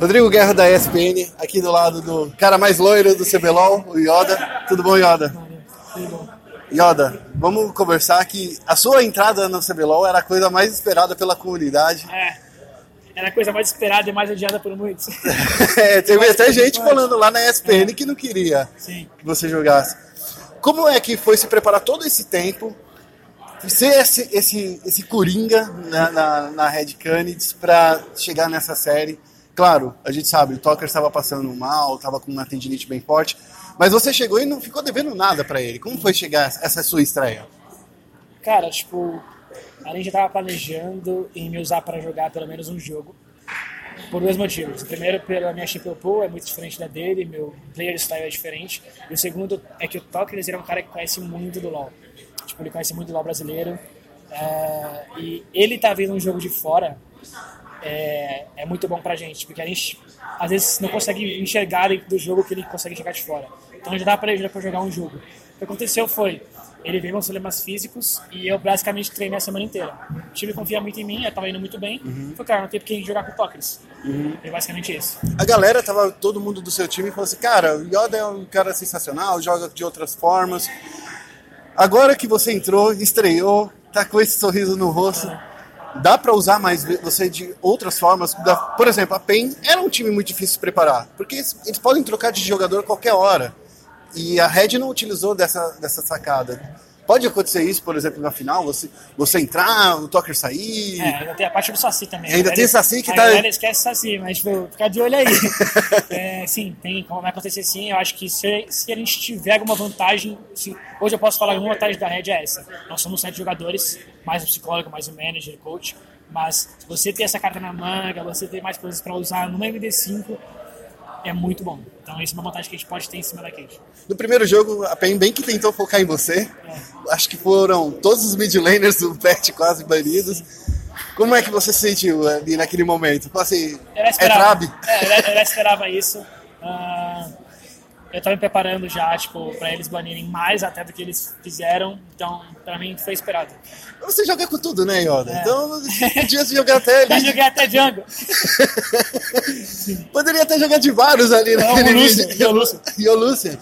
Rodrigo Guerra da ESPN, aqui do lado do cara mais loiro do CBLOL, o Yoda. Tudo bom, Yoda? Tudo bom. Yoda, vamos conversar que a sua entrada no CBLOL era a coisa mais esperada pela comunidade. É, era a coisa mais esperada e mais odiada por muitos. é, teve até gente falando lá na ESPN é. que não queria Sim. que você jogasse. Como é que foi se preparar todo esse tempo, ser esse, esse, esse coringa na, na, na Red Canids para chegar nessa série? Claro, a gente sabe, o Tucker estava passando mal, estava com uma tendinite bem forte, mas você chegou e não ficou devendo nada para ele. Como foi chegar essa sua estreia? Cara, tipo, a gente estava planejando em me usar para jogar pelo menos um jogo, por dois motivos. O primeiro, pela minha chip pool é muito diferente da dele, meu player style é diferente. E o segundo é que o Tucker ele é um cara que conhece muito do LoL. Tipo, ele conhece muito do LoL brasileiro. É, e ele tá vendo um jogo de fora é, é muito bom pra gente, porque a gente às vezes não consegue enxergar do jogo que ele consegue chegar de fora. Então já dá pra ele pra jogar um jogo. O que aconteceu foi, ele veio com problemas físicos e eu basicamente treinei a semana inteira. O time confia muito em mim, eu tava indo muito bem. Uhum. Falei, cara, não tem porque jogar com Tokens. Uhum. É basicamente isso. A galera tava, todo mundo do seu time falou assim, cara, o Yoda é um cara sensacional, joga de outras formas. Agora que você entrou, estreou, tá com esse sorriso no rosto. Uhum dá para usar mais você de outras formas. Por exemplo, a PEN era um time muito difícil de preparar, porque eles podem trocar de jogador a qualquer hora. E a Red não utilizou dessa, dessa sacada. Pode acontecer isso, por exemplo, na final, você, você entrar, o Tucker sair. É, ainda tem a parte do Saci também. Ainda tem o Saci que a tá. A esquece o Saci, mas tipo, ficar de olho aí. é, sim, tem, como vai acontecer sim. Eu acho que se, se a gente tiver alguma vantagem, se, hoje eu posso falar que uma vantagem da Red é essa. Nós somos sete jogadores, mais o psicólogo, mais o manager, coach. Mas você ter essa carta na manga, você ter mais coisas para usar numa MD5, é muito bom. Então, essa é uma vantagem que a gente pode ter em cima da Cage. No primeiro jogo, a PEN bem que tentou focar em você. É. Acho que foram todos os mid laners do patch quase banidos. Como é que você se sentiu ali naquele momento? Assim, é trab? É, eu, eu esperava isso. Uh, eu estava me preparando já, tipo, para eles banirem mais até do que eles fizeram. Então, para mim, foi esperado. Você joga com tudo, né, Yoda? É. Então, podia jogar até ali. Já joguei até Django. Poderia até jogar de vários ali Não, naquele o Lúcio.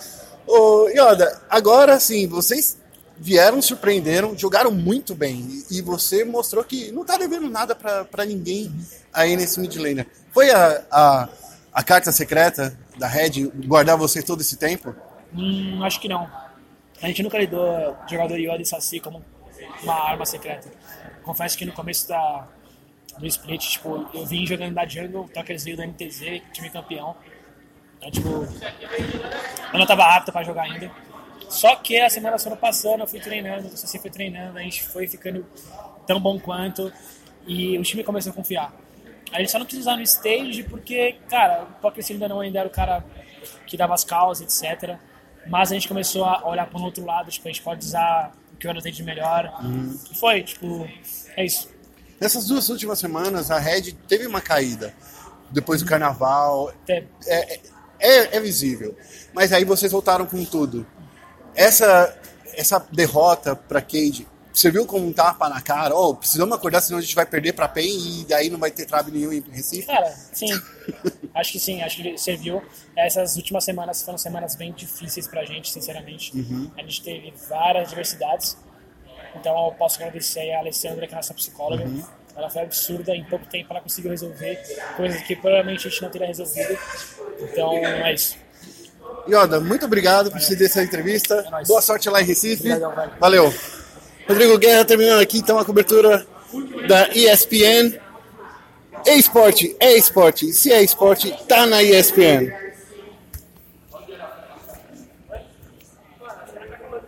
Ô, Yoda, agora sim, vocês vieram, surpreenderam, jogaram muito bem. E você mostrou que não tá devendo nada para ninguém aí nesse mid laner. Foi a, a, a carta secreta da Red guardar vocês todo esse tempo? Hum, acho que não. A gente nunca lidou jogador Yoda e Saci como uma arma secreta. Confesso que no começo da, do split, tipo, eu vim jogando da jungle, o Tuckers veio da NTZ, time campeão. Então, tipo, eu não tava apto para jogar ainda. Só que a semana foram passando, eu fui treinando, o Saci foi treinando, a gente foi ficando tão bom quanto e o time começou a confiar. A gente só não quis usar no stage porque, cara, o Pocket ainda não ainda era o cara que dava as causas, etc. Mas a gente começou a olhar para um outro lado, tipo, a gente pode usar o que o ano tem de melhor. Uhum. E foi, tipo, é isso. Nessas duas últimas semanas, a Red teve uma caída. Depois do carnaval. É, é, é, é visível. Mas aí vocês voltaram com tudo. Essa, essa derrota para Cade você viu como um tapa na cara? Oh, precisamos acordar, senão a gente vai perder para PEN e daí não vai ter trave nenhum em Recife? Cara, sim. acho que sim, acho que você viu. Essas últimas semanas foram semanas bem difíceis pra gente, sinceramente. Uhum. A gente teve várias diversidades. Então eu posso agradecer a Alessandra, que é a nossa psicóloga. Uhum. Ela foi absurda, em pouco tempo ela conseguiu resolver coisas que provavelmente a gente não teria resolvido. Então é isso. Yoda, muito obrigado por ceder essa entrevista. É Boa sorte lá em Recife. Obrigadão, Valeu. Rodrigo Guerra terminando aqui então a cobertura da ESPN. É esporte, é esporte. Se é esporte, tá na ESPN.